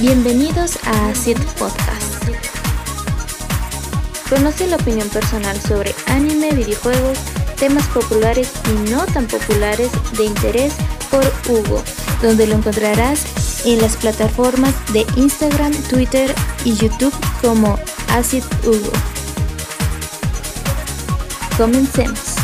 Bienvenidos a Acid Podcast. Conoce la opinión personal sobre anime, videojuegos, temas populares y no tan populares de interés por Hugo, donde lo encontrarás en las plataformas de Instagram, Twitter y YouTube como Acid Hugo. Comencemos.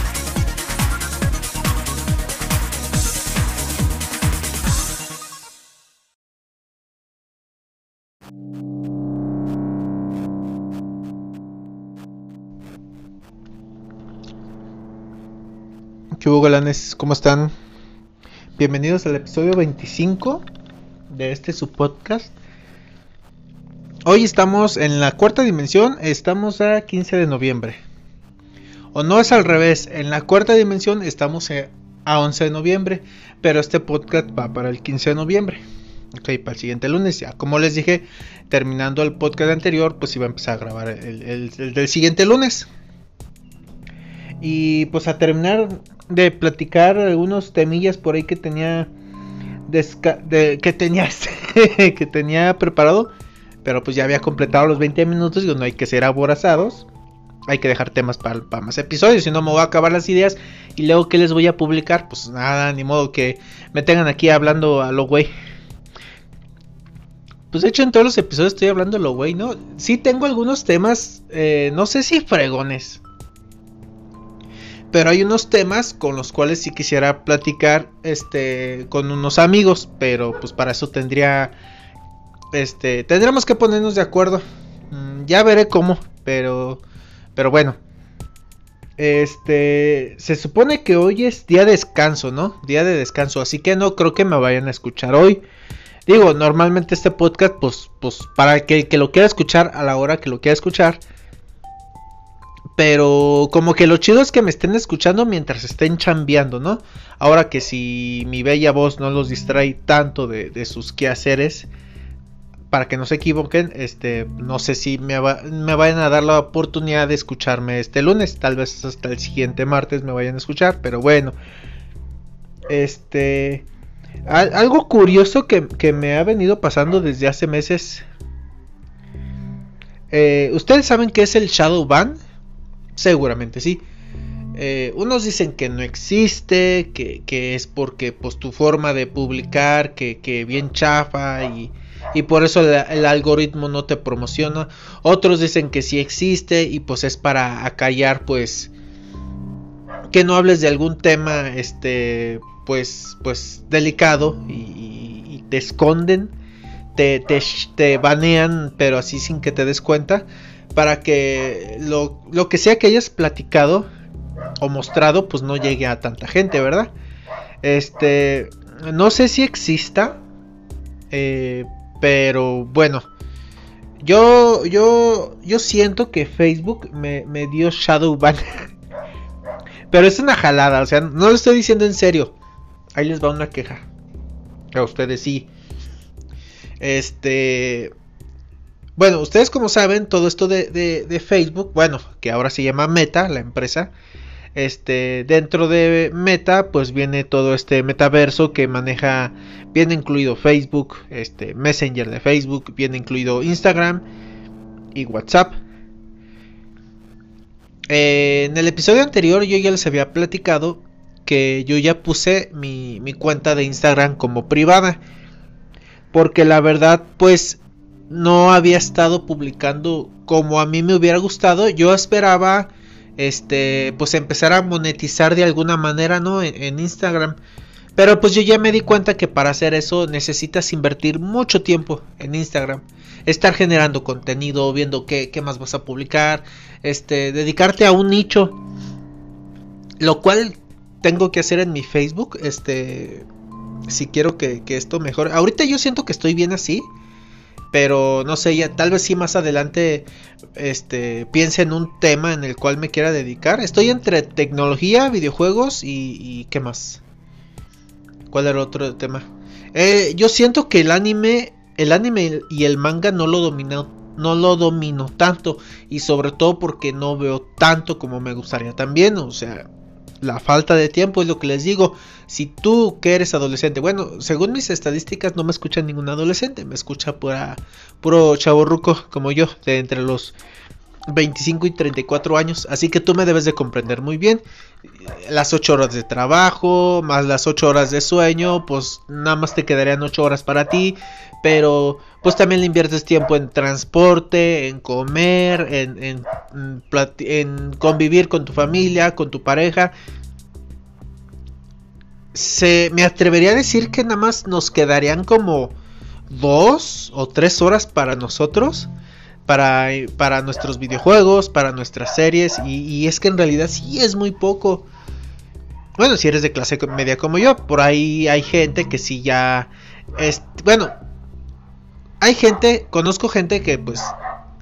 ¿Qué hubo, galanes? ¿Cómo están? Bienvenidos al episodio 25 de este su podcast. Hoy estamos en la cuarta dimensión, estamos a 15 de noviembre. O no es al revés, en la cuarta dimensión estamos a 11 de noviembre, pero este podcast va para el 15 de noviembre. Ok, para el siguiente lunes, ya como les dije, terminando el podcast anterior, pues iba a empezar a grabar el del siguiente lunes. Y pues a terminar de platicar algunos temillas por ahí que tenía que tenía que tenía preparado, pero pues ya había completado los 20 minutos y no hay que ser aborazados. Hay que dejar temas para, más episodios, si no me voy a acabar las ideas y luego que les voy a publicar, pues nada, ni modo que me tengan aquí hablando a lo güey. Pues de hecho en todos los episodios estoy hablando a lo güey, ¿no? Sí tengo algunos temas, eh, no sé si fregones, pero hay unos temas con los cuales sí quisiera platicar este con unos amigos, pero pues para eso tendría este tendremos que ponernos de acuerdo. Mm, ya veré cómo, pero pero bueno. Este se supone que hoy es día de descanso, ¿no? Día de descanso, así que no creo que me vayan a escuchar hoy. Digo, normalmente este podcast pues pues para que, que lo quiera escuchar a la hora que lo quiera escuchar pero como que lo chido es que me estén escuchando mientras estén chambeando, ¿no? Ahora que si mi bella voz no los distrae tanto de, sus quehaceres, para que no se equivoquen, este, no sé si me, me, vayan a dar la oportunidad de escucharme este lunes, tal vez hasta el siguiente martes me vayan a escuchar, pero bueno. Este, algo curioso que, que me ha venido pasando desde hace meses. Eh, ¿Ustedes saben qué es el Shadow Ban? Seguramente sí. Eh, unos dicen que no existe, que, es porque pues tu forma de publicar, que, bien chafa y, y por eso el, algoritmo no te promociona. Otros dicen que sí existe y pues es para acallar pues que no hables de algún tema este pues pues delicado y, te esconden, te, te, te banean pero así sin que te des cuenta para que lo, que sea que hayas platicado o mostrado pues no llegue a tanta gente, ¿verdad? Este, no sé si exista, eh, pero bueno, yo, yo, yo siento que Facebook me, me dio shadow ban, pero es una jalada, o sea, no lo estoy diciendo en serio. Ahí les va una queja. A ustedes sí. Este, bueno, ustedes como saben, todo esto de, Facebook, bueno, que ahora se llama Meta, la empresa, este, dentro de Meta, pues viene todo este metaverso que maneja, viene incluido Facebook, este, Messenger de Facebook, viene incluido Instagram y WhatsApp. Eh, en el episodio anterior yo ya les había platicado que yo ya puse mi, mi cuenta de Instagram como privada. Porque la verdad, pues no había estado publicando como a mí me hubiera gustado. Yo esperaba este pues empezar a monetizar de alguna manera, ¿no? En, Instagram. Pero pues yo ya me di cuenta que para hacer eso necesitas invertir mucho tiempo en Instagram. Estar generando contenido, viendo qué, qué más vas a publicar, este, dedicarte a un nicho. Lo cual tengo que hacer en mi Facebook, este, si quiero que, que esto mejore. Ahorita yo siento que estoy bien así pero no sé, ya tal vez sí más adelante este piense en un tema en el cual me quiera dedicar. Estoy entre tecnología, videojuegos y, qué más. ¿Cuál era otro tema? Eh, yo siento que el anime, el anime y el manga no lo domino, no lo domino tanto y sobre todo porque no veo tanto como me gustaría también, o sea, la falta de tiempo es lo que les digo. Si tú que eres adolescente, bueno, según mis estadísticas no me escucha ningún adolescente, me escucha pura, puro chaborruco como yo, de entre los 25 y 34 años, así que tú me debes de comprender muy bien. Las 8 horas de trabajo, más las 8 horas de sueño, pues nada más te quedarían 8 horas para ti, pero pues también le inviertes tiempo en transporte, en comer, en, en, en convivir con tu familia, con tu pareja. Se, me atrevería a decir que nada más nos quedarían como 2 o 3 horas para nosotros para, para nuestros videojuegos, para nuestras series, y, es que en realidad sí es muy poco. Bueno, si eres de clase media como yo, por ahí hay gente que sí ya... Es, bueno, hay gente, conozco gente que pues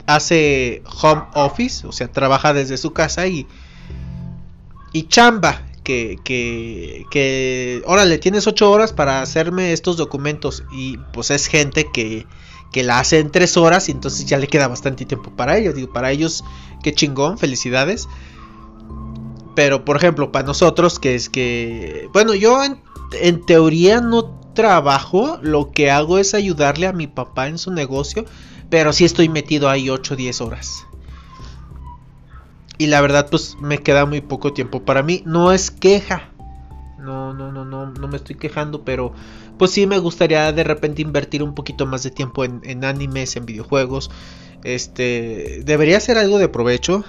hace home office, o sea, trabaja desde su casa y... Y chamba, que, que, que, órale, tienes 8 horas para hacerme estos documentos. Y pues es gente que, que la hace en tres horas y entonces ya le queda bastante tiempo para ellos. Digo, para ellos, qué chingón, felicidades. Pero, por ejemplo, para nosotros, que es que, bueno, yo en, teoría no trabajo, lo que hago es ayudarle a mi papá en su negocio, pero sí estoy metido ahí 8 o 10 horas. Y la verdad, pues me queda muy poco tiempo para mí. No es queja. No, no, no, no, no me estoy quejando, pero pues sí me gustaría de repente invertir un poquito más de tiempo en, animes, en videojuegos. Este, debería ser algo de provecho.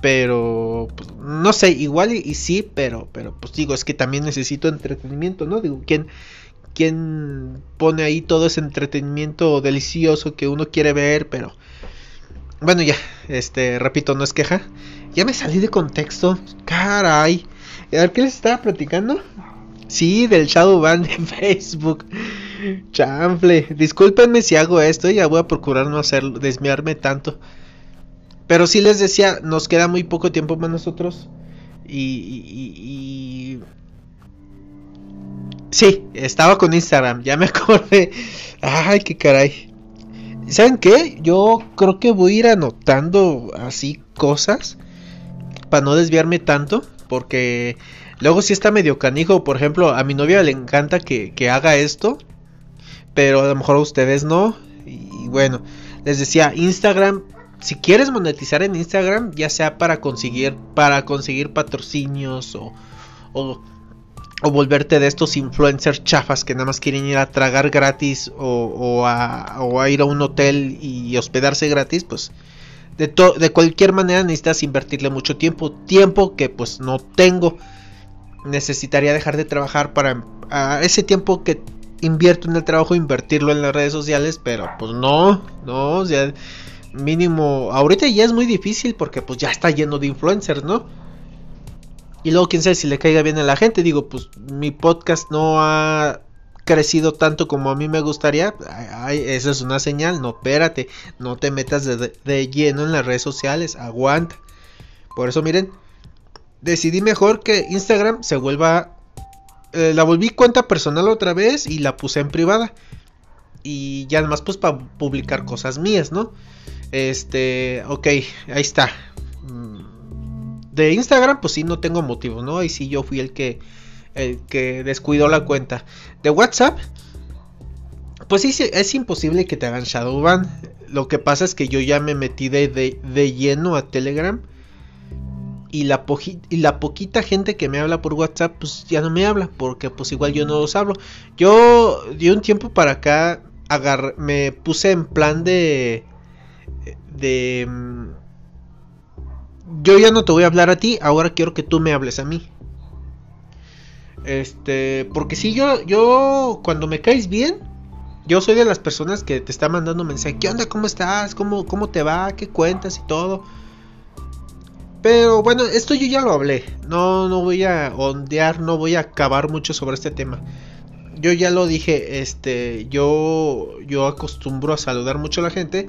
Pero, pues, no sé, igual y, sí, pero, pero pues digo, es que también necesito entretenimiento, ¿no? Digo, ¿quién, ¿quién pone ahí todo ese entretenimiento delicioso que uno quiere ver? Pero, bueno, ya, este, repito, no es queja. Ya me salí de contexto, caray. A ver, ¿qué les estaba platicando? Sí, del Shadowban de Facebook. Chanfle. Discúlpenme si hago esto. Ya voy a procurar no hacerlo, desviarme tanto. Pero sí les decía, nos queda muy poco tiempo para nosotros. Y, y, Sí, estaba con Instagram. Ya me acordé. Ay, qué caray. ¿Saben qué? Yo creo que voy a ir anotando así cosas. Para no desviarme tanto. Porque Luego si está medio canijo, por ejemplo, a mi novia le encanta que, haga esto, pero a lo mejor a ustedes no. Y bueno, les decía, Instagram, si quieres monetizar en Instagram, ya sea para conseguir, para conseguir patrocinios o, o, volverte de estos influencers chafas que nada más quieren ir a tragar gratis o, a, o a ir a un hotel y hospedarse gratis, pues de, de cualquier manera necesitas invertirle mucho tiempo, tiempo que pues no tengo. Necesitaría dejar de trabajar para ese tiempo que invierto en el trabajo invertirlo en las redes sociales, pero pues no, no, ya mínimo ahorita ya es muy difícil porque pues ya está lleno de influencers, ¿no? Y luego quién sabe si le caiga bien a la gente, digo, pues mi podcast no ha crecido tanto como a mí me gustaría, esa es una señal, no, espérate, no te metas de lleno en las redes sociales, aguanta. Por eso miren, decidí mejor que Instagram se vuelva... Eh, la volví cuenta personal otra vez y la puse en privada. Y ya además pues para publicar cosas mías, ¿no? Este, ok, ahí está. Mm, de Instagram pues sí no tengo motivo, ¿no? Y sí yo fui el que, el que descuidó la cuenta. De WhatsApp, pues sí, es imposible que te hagan Shadowban. Lo que pasa es que yo ya me metí de, de lleno a Telegram y la, y la poquita gente que me habla por WhatsApp, pues ya no me habla, porque pues igual yo no los hablo. Yo de un tiempo para acá me puse en plan de... de... Mm, yo ya no te voy a hablar a ti, ahora quiero que tú me hables a mí. Este, porque si yo, yo, cuando me caes bien, yo soy de las personas que te está mandando mensaje, ¿qué onda? ¿Cómo estás? ¿Cómo, cómo te va? ¿Qué cuentas y todo? Pero bueno, esto yo ya lo hablé. No, no voy a ondear, no voy a acabar mucho sobre este tema. Yo ya lo dije, este, yo, yo acostumbro a saludar mucho a la gente.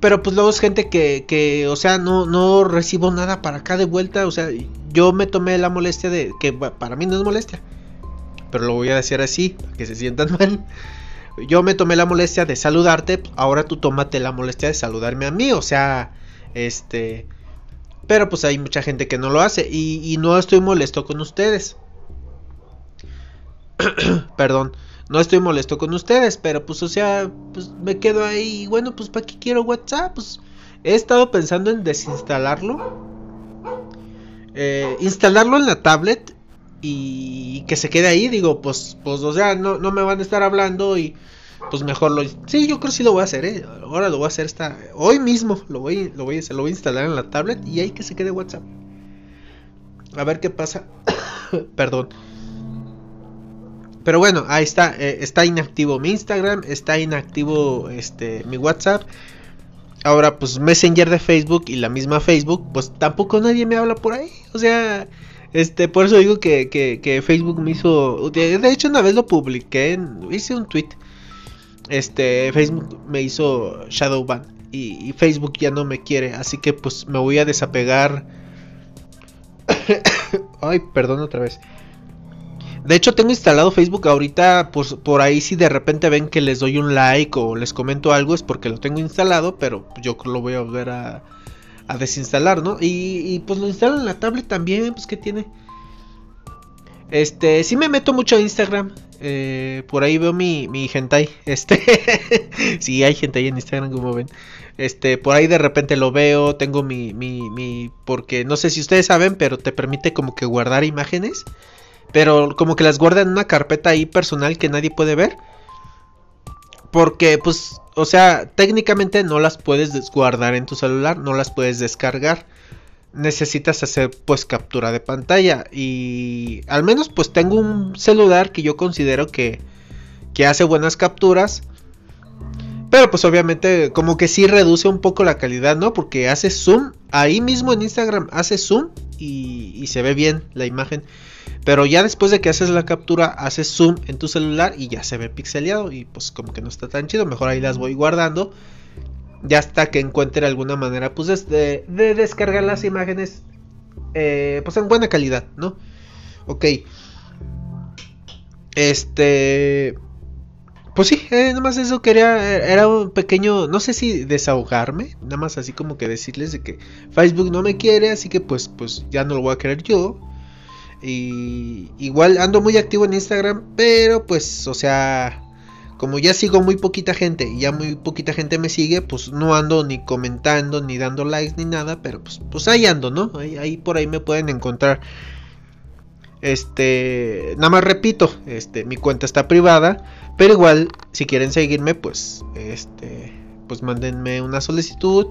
Pero pues luego es gente que, que o sea, no, no recibo nada para acá de vuelta. O sea, yo me tomé la molestia de, que para mí no es molestia. Pero lo voy a decir así, que se sientan mal. Yo me tomé la molestia de saludarte, ahora tú tómate la molestia de saludarme a mí. O sea, este Pero pues hay mucha gente que no lo hace y, no estoy molesto con ustedes. Perdón, no estoy molesto con ustedes, pero pues o sea, pues me quedo ahí. Bueno, pues ¿para qué quiero WhatsApp? Pues he estado pensando en desinstalarlo. Eh, instalarlo en la tablet y que se quede ahí. Digo, pues, pues o sea, no, no me van a estar hablando y pues mejor lo sí yo creo que sí lo voy a hacer ¿eh? ahora lo voy a hacer esta hoy mismo lo voy lo voy lo voy a instalar en la tablet y ahí que se quede WhatsApp a ver qué pasa perdón pero bueno ahí está eh, está inactivo mi Instagram está inactivo este mi WhatsApp ahora pues Messenger de Facebook y la misma Facebook pues tampoco nadie me habla por ahí o sea este, por eso digo que, que, Facebook me hizo. De hecho, una vez lo publiqué. hice un tweet este Facebook me hizo shadow ban y, Facebook ya no me quiere, así que pues me voy a desapegar. Ay, perdón otra vez. De hecho tengo instalado Facebook ahorita, pues por ahí si de repente ven que les doy un like o les comento algo es porque lo tengo instalado, pero yo lo voy a volver a, a desinstalar, ¿no? Y, pues lo instalo en la tablet también, pues que tiene. Este, sí me meto mucho a Instagram. Eh, por ahí veo mi, mi hentai. Este, sí, hay hentai en Instagram, como ven. Este, por ahí de repente lo veo. Tengo mi, mi, mi. Porque no sé si ustedes saben, pero te permite como que guardar imágenes. Pero como que las guarda en una carpeta ahí personal que nadie puede ver. Porque, pues, o sea, técnicamente no las puedes guardar en tu celular, no las puedes descargar necesitas hacer pues captura de pantalla y al menos pues tengo un celular que yo considero que, que hace buenas capturas pero pues obviamente como que sí reduce un poco la calidad, ¿no? Porque hace zoom, ahí mismo en Instagram hace zoom y, y, se ve bien la imagen. Pero ya después de que haces la captura, haces zoom en tu celular y ya se ve pixeleado y pues como que no está tan chido. Mejor ahí las voy guardando ya hasta que encuentre alguna manera pues de, de descargar las imágenes eh, pues en buena calidad, ¿no? Ok. Este... Pues sí, eh, nada más eso quería, era un pequeño, no sé si desahogarme, nada más así como que decirles de que Facebook no me quiere, así que pues, pues ya no lo voy a querer yo. Y igual ando muy activo en Instagram, pero pues, o sea, como ya sigo muy poquita gente y ya muy poquita gente me sigue, pues no ando ni comentando, ni dando likes, ni nada, pero pues, pues ahí ando, ¿no? Ahí, por ahí me pueden encontrar. Este, nada más repito, este, mi cuenta está privada, pero igual, si quieren seguirme, pues, este, pues mándenme una solicitud,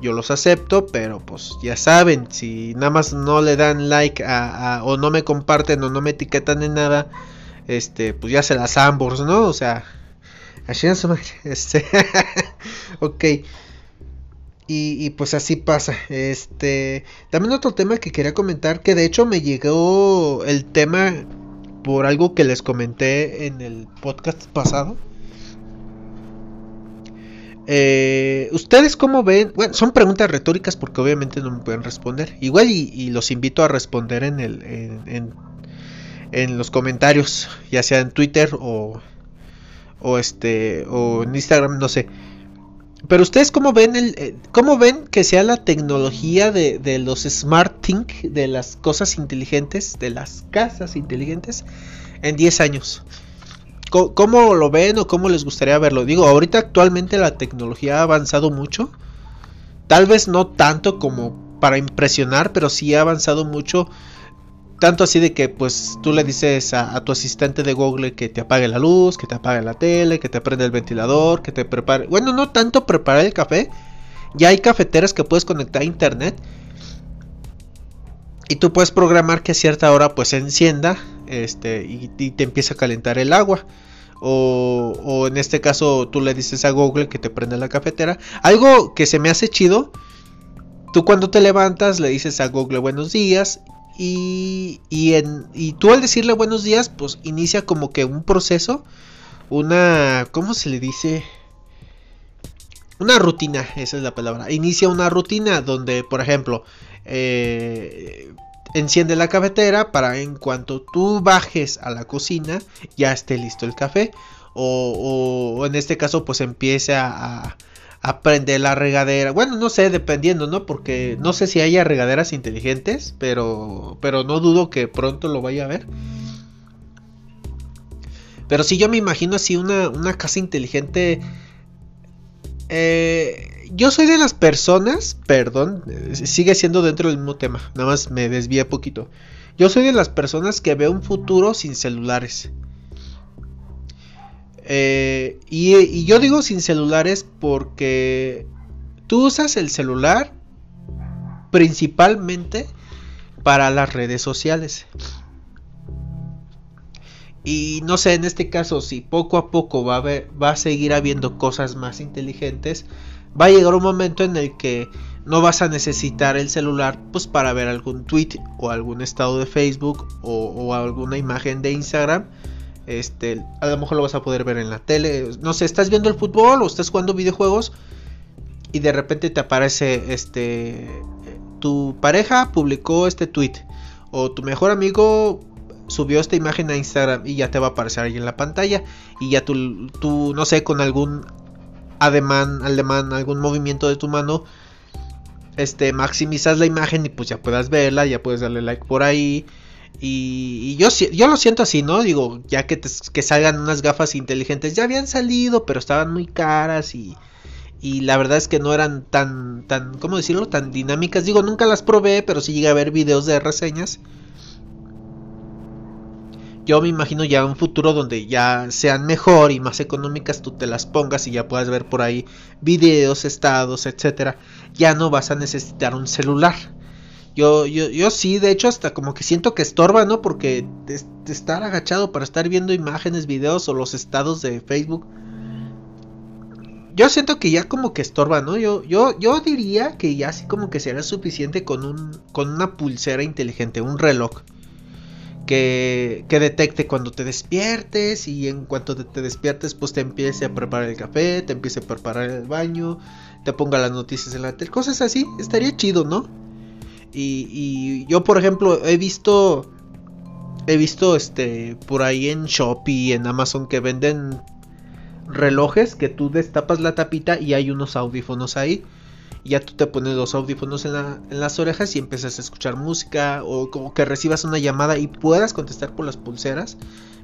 yo los acepto, pero pues ya saben, si nada más no le dan like a, o no me comparten o no me etiquetan en nada, este, pues ya se las ambos, ¿no? O sea, Así es, este, ok. Y, pues así pasa. Este. También otro tema que quería comentar. Que de hecho me llegó el tema. Por algo que les comenté en el podcast pasado. Eh, ¿Ustedes cómo ven? Bueno, son preguntas retóricas porque obviamente no me pueden responder. Igual y, los invito a responder en, el, en, en los comentarios, ya sea en Twitter o, o este o en Instagram, no sé. Pero ustedes cómo ven el eh, cómo ven que sea la tecnología de, de los smart think, de las cosas inteligentes, de las casas inteligentes en 10 años. ¿Cómo, lo ven o cómo les gustaría verlo? Digo, ahorita actualmente la tecnología ha avanzado mucho. Tal vez no tanto como para impresionar, pero sí ha avanzado mucho tanto así de que pues tú le dices a, tu asistente de Google que te apague la luz, que te apague la tele, que te prenda el ventilador, que te prepare... Bueno, no tanto preparar el café. Ya hay cafeteras que puedes conectar a internet. Y tú puedes programar que a cierta hora pues se encienda este, y, te empieza a calentar el agua. O, o, en este caso tú le dices a Google que te prenda la cafetera. Algo que se me hace chido. Tú cuando te levantas le dices a Google buenos días y, y, y tú al decirle buenos días, pues inicia como que un proceso, una, ¿cómo se le dice? Una rutina, esa es la palabra. Inicia una rutina donde, por ejemplo, eh, enciende la cafetera para en cuanto tú bajes a la cocina ya esté listo el café. O, o en este caso, pues empiece a, aprende la regadera. Bueno, no sé, dependiendo, ¿no? Porque no sé si haya regaderas inteligentes, pero pero no dudo que pronto lo vaya a ver. Pero si yo me imagino así una, una casa inteligente. Eh, yo soy de las personas, perdón, sigue siendo dentro del mismo tema, nada más me desvía poquito. Yo soy de las personas que ve un futuro sin celulares. Eh, y, yo digo sin celulares porque tú usas el celular principalmente para las redes sociales. Y no sé, en este caso, si poco a poco va a, va a seguir habiendo cosas más inteligentes, va a llegar un momento en el que no vas a necesitar el celular pues para ver algún tweet o algún estado de Facebook o, alguna imagen de Instagram este, a lo mejor lo vas a poder ver en la tele. No sé, estás viendo el fútbol o estás jugando videojuegos y de repente te aparece este tu pareja publicó este tweet o tu mejor amigo subió esta imagen a Instagram y ya te va a aparecer ahí en la pantalla y ya tú, tú no sé, con algún ademán, ademán, algún movimiento de tu mano, este, maximizas la imagen y pues ya puedas verla, ya puedes darle like por ahí y, yo, yo lo siento así, ¿no? Digo, ya que, que salgan unas gafas inteligentes, ya habían salido, pero estaban muy caras y, y la verdad es que no eran tan, tan, ¿cómo decirlo? Tan dinámicas. Digo, nunca las probé, pero sí llegué a ver videos de reseñas. Yo me imagino ya un futuro donde ya sean mejor y más económicas, tú te las pongas y ya puedas ver por ahí videos, estados, etcétera. Ya no vas a necesitar un celular yo, yo, yo sí, de hecho, hasta como que siento que estorba, ¿no? Porque estar agachado para estar viendo imágenes, videos o los estados de Facebook. Yo siento que ya como que estorba, ¿no? Yo, yo, yo diría que ya así como que será suficiente con un. con una pulsera inteligente, un reloj. Que, detecte cuando te despiertes y en cuanto te, te, despiertes pues te empiece a preparar el café, te empiece a preparar el baño, te ponga las noticias en la tele, cosas así, estaría chido, ¿no? Y, yo, por ejemplo, he visto. He visto este. Por ahí en Shopee, en Amazon, que venden relojes que tú destapas la tapita y hay unos audífonos ahí. Y ya tú te pones los audífonos en, las orejas y empiezas a escuchar música. O como que recibas una llamada y puedas contestar por las pulseras.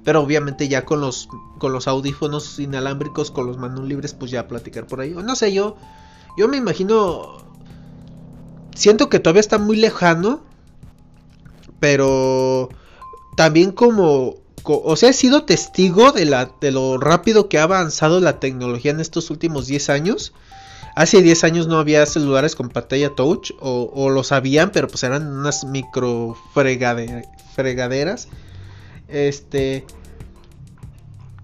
Pero obviamente ya con los, con los audífonos inalámbricos, con los manos libres, pues ya platicar por ahí. No sé, yo. Yo me imagino siento que todavía está muy lejano, pero también como, o sea, he sido testigo de, la, de lo rápido que ha avanzado la tecnología en estos últimos 10 años. Hace 10 años no había celulares con pantalla touch, o, o los habían, pero pues eran unas micro fregaderas. Este,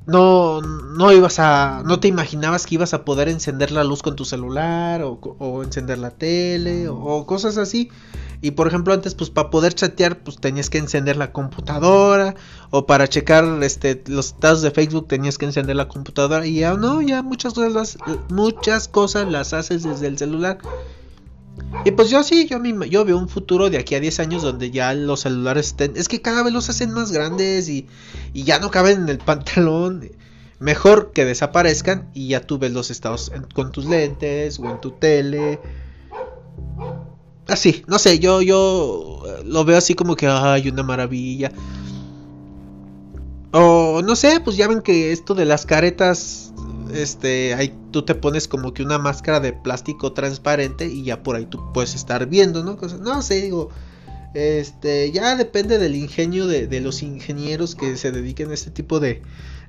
no, no ibas a, no te imaginabas que ibas a poder encender la luz con tu celular o, encender la tele o, cosas así. Y por ejemplo antes pues para poder chatear pues tenías que encender la computadora o para checar este los estados de Facebook tenías que encender la computadora y ya no, ya muchas cosas muchas cosas las haces desde el celular. Y pues yo sí, yo, yo veo un futuro de aquí a 10 años donde ya los celulares estén... Es que cada vez los hacen más grandes y, y ya no caben en el pantalón. Mejor que desaparezcan y ya tú ves los estados con tus lentes o en tu tele. Así, no sé, yo, yo lo veo así como que hay una maravilla. O no sé, pues ya ven que esto de las caretas este, ahí tú te pones como que una máscara de plástico transparente y ya por ahí tú puedes estar viendo, ¿no? no sé, digo, este, ya depende del ingenio de, los ingenieros que se dediquen a este tipo de,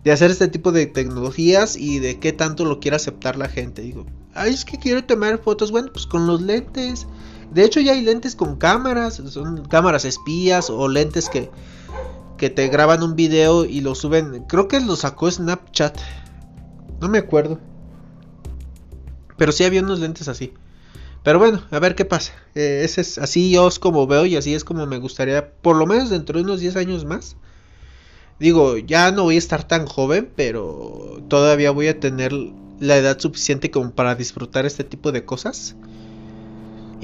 de hacer este tipo de tecnologías y de qué tanto lo quiere aceptar la gente. Digo, ay, es que quiero tomar fotos, bueno, pues con los lentes. De hecho ya hay lentes con cámaras, son cámaras espías o lentes que, que te graban un video y lo suben. Creo que lo sacó Snapchat. No me acuerdo. Pero sí había unos lentes así. Pero bueno, a ver qué pasa. Eh, ese es así yo es como veo y así es como me gustaría, por lo menos dentro de unos 10 años más. Digo, ya no voy a estar tan joven, pero todavía voy a tener la edad suficiente como para disfrutar este tipo de cosas.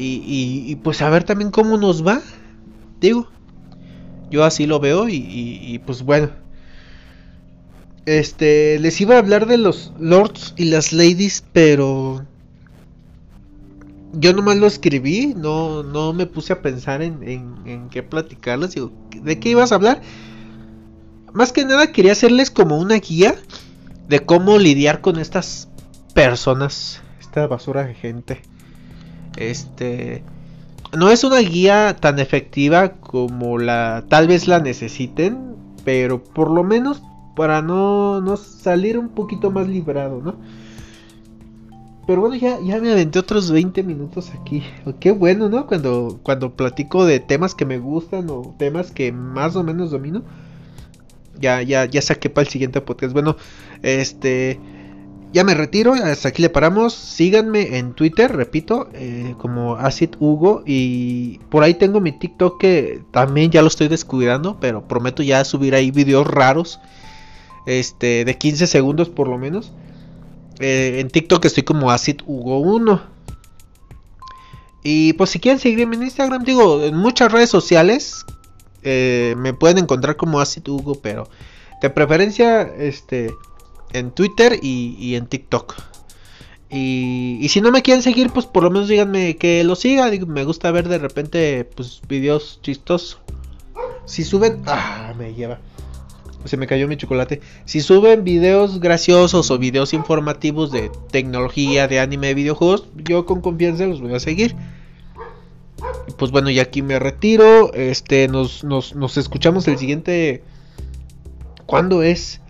Y, pues a ver también cómo nos va. Digo, yo así lo veo y pues bueno. Este, les iba a hablar de los lords y las ladies, pero yo nomás lo escribí, no, no me puse a pensar en, en, qué platicarles. Digo, ¿de qué ibas a hablar? Más que nada quería hacerles como una guía de cómo lidiar con estas personas, esta basura de gente. Este no es una guía tan efectiva como la tal vez la necesiten, pero por lo menos para no, no salir un poquito más librado, ¿no? Pero bueno, ya, ya me aventé otros 20 minutos aquí. Qué bueno, ¿no? Cuando, cuando platico de temas que me gustan o temas que más o menos domino. Ya, ya, ya saqué para el siguiente podcast. Bueno, este. Ya me retiro, hasta aquí le paramos. Síganme en Twitter, repito, eh, como Acid Hugo. Y por ahí tengo mi TikTok que también ya lo estoy descuidando, pero prometo ya subir ahí videos raros. Este, de 15 segundos por lo menos. Eh, en TikTok estoy como Acid Hugo 1. Y pues si quieren seguirme en Instagram, digo, en muchas redes sociales eh, me pueden encontrar como Acid Hugo, pero de preferencia este en Twitter y, en TikTok. Y, y, si no me quieren seguir, pues por lo menos díganme que lo siga. me gusta ver de repente pues videos chistosos. Si suben, ah, me lleva se me cayó mi chocolate. Si suben videos graciosos o videos informativos de tecnología, de anime, de videojuegos, yo con confianza los voy a seguir. pues bueno, y aquí me retiro. Este, nos, nos, escuchamos el siguiente. ¿Cuándo es?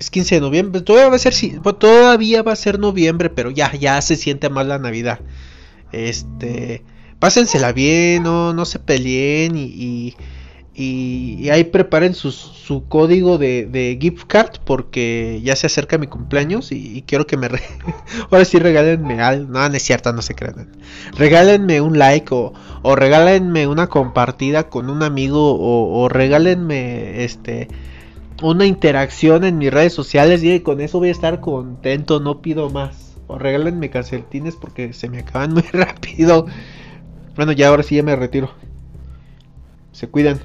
Es 15 de noviembre. Todavía va a ser, todavía va a ser noviembre, pero ya, ya se siente más la Navidad. Este, pásensela bien, no, no se peleen y y, ahí preparen su, código de, gift card porque ya se acerca mi cumpleaños y, quiero que me... Ahora sí regálenme algo. No, no es cierto, no se crean. Regálenme un like o, o regálenme una compartida con un amigo o, o regálenme este una interacción en mis redes sociales y con eso voy a estar contento, no pido más. O regálenme calcetines porque se me acaban muy rápido. Bueno, ya ahora sí ya me retiro. Se cuidan.